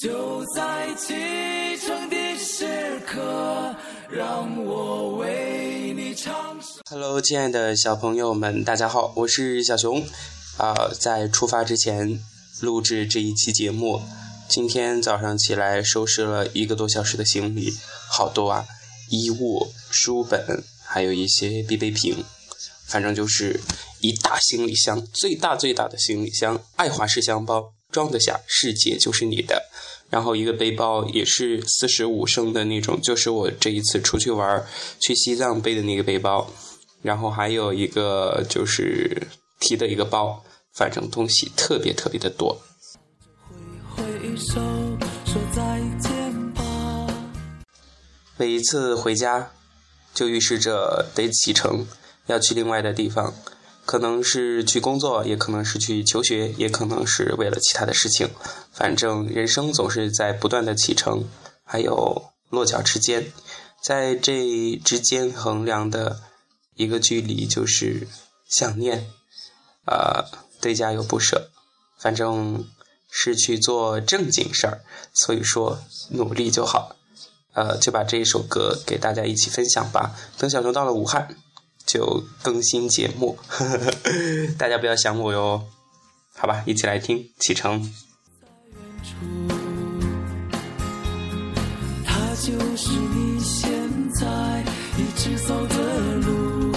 就在启程的时刻，让我为你唱。Hello，亲爱的小朋友们，大家好，我是小熊。啊，在出发之前录制这一期节目。今天早上起来收拾了一个多小时的行李，好多啊，衣物、书本，还有一些必备品，反正就是一大行李箱，最大最大的行李箱，爱华仕箱包，装得下世界就是你的。然后一个背包也是四十五升的那种，就是我这一次出去玩去西藏背的那个背包。然后还有一个就是提的一个包，反正东西特别特别的多。每一次回家，就预示着得启程，要去另外的地方。可能是去工作，也可能是去求学，也可能是为了其他的事情。反正人生总是在不断的启程，还有落脚之间，在这之间衡量的一个距离就是想念，啊，对家有不舍。反正是去做正经事儿，所以说努力就好。呃，就把这一首歌给大家一起分享吧。等小熊到了武汉。就更新节目，大家不要想我哟，好吧，一起来听启程。它就是你现在一直走的路，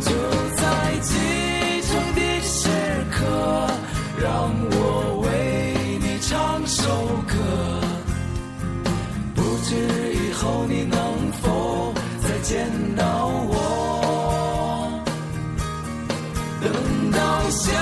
就在启程的时刻，让我为你唱首等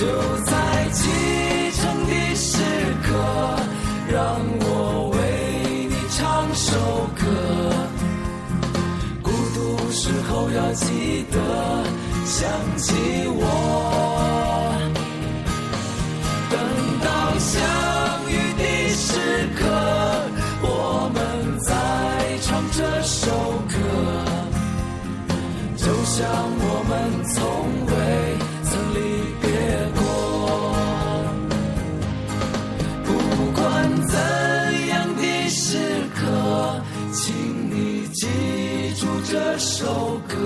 就在启程的时刻，让我为你唱首歌。孤独时候要记得想起我。等到相遇的时刻，我们再唱这首歌。就像我们从未首歌，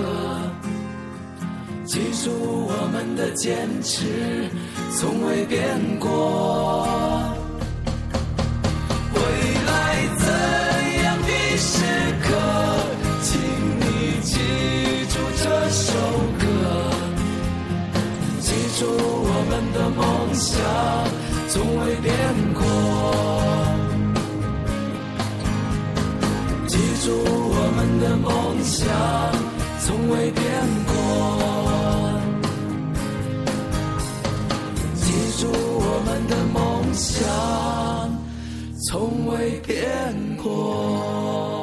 记住我们的坚持，从未变过。未来怎样的时刻，请你记住这首歌，记住我们的梦想，从未变过。记住我们。的梦想从未变过。